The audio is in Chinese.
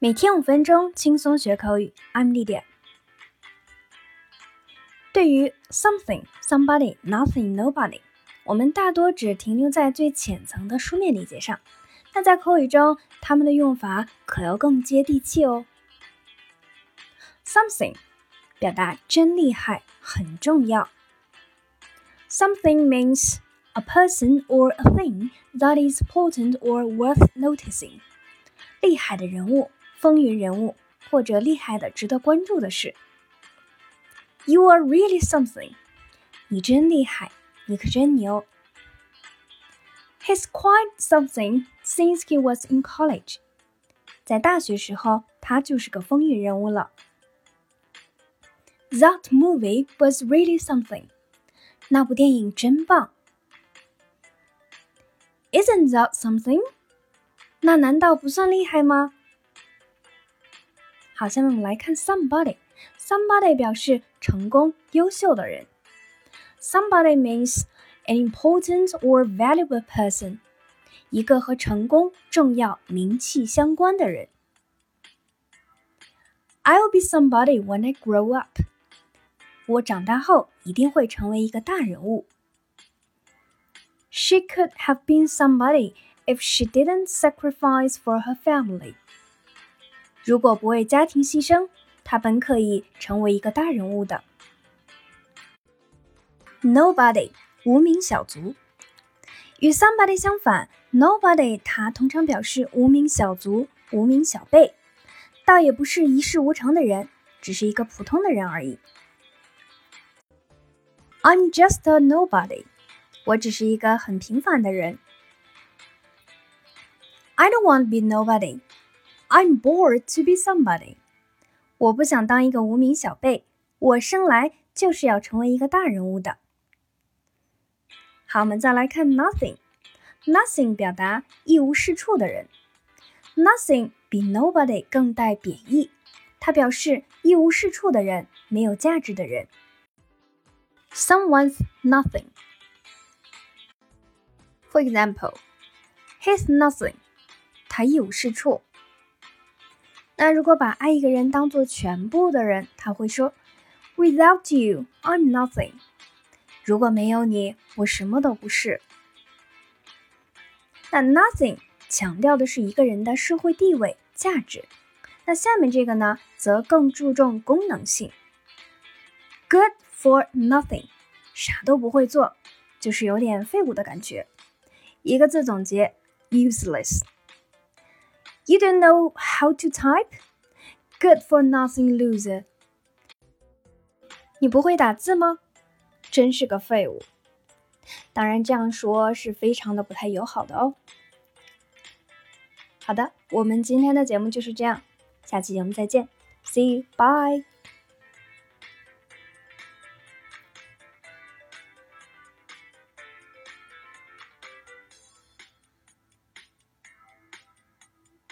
每天五分钟，轻松学口语。I'm Lydia。对于 something、somebody、nothing、nobody，我们大多只停留在最浅层的书面理解上。那在口语中，它们的用法可要更接地气哦。something 表达真厉害，很重要。Something means a person or a thing that is important or worth noticing。厉害的人物。风云人物或者厉害的、值得关注的事。You are really something，你真厉害，你可真牛。He's quite something since he was in college，在大学时候他就是个风云人物了。That movie was really something，那部电影真棒。Isn't that something？那难道不算厉害吗？ 好，下面我们来看 somebody。somebody 表示成功、优秀的人。Somebody means an important or valuable person，一个和成功、重要、名气相关的人。I'll be somebody when I grow up。我长大后一定会成为一个大人物。She could have been somebody if she didn't sacrifice for her family. 如果不为家庭牺牲，他本可以成为一个大人物的。Nobody，无名小卒。与 somebody 相反，nobody 它通常表示无名小卒、无名小辈，倒也不是一事无成的人，只是一个普通的人而已。I'm just a nobody，我只是一个很平凡的人。I don't want to be nobody。I'm born to be somebody。我不想当一个无名小辈，我生来就是要成为一个大人物的。好，我们再来看 nothing。nothing 表达一无是处的人。nothing 比 nobody 更带贬义，它表示一无是处的人，没有价值的人。Someone's nothing. For example, he's nothing. 他一无是处。那如果把爱一个人当做全部的人，他会说：“Without you, I'm nothing。”如果没有你，我什么都不是。那 nothing 强调的是一个人的社会地位、价值。那下面这个呢，则更注重功能性。Good for nothing，啥都不会做，就是有点废物的感觉。一个字总结：useless。You don't know how to type? Good for nothing loser. 你不会打字吗？真是个废物。当然，这样说是非常的不太友好的哦。好的，我们今天的节目就是这样，下期节目再见，See you, bye.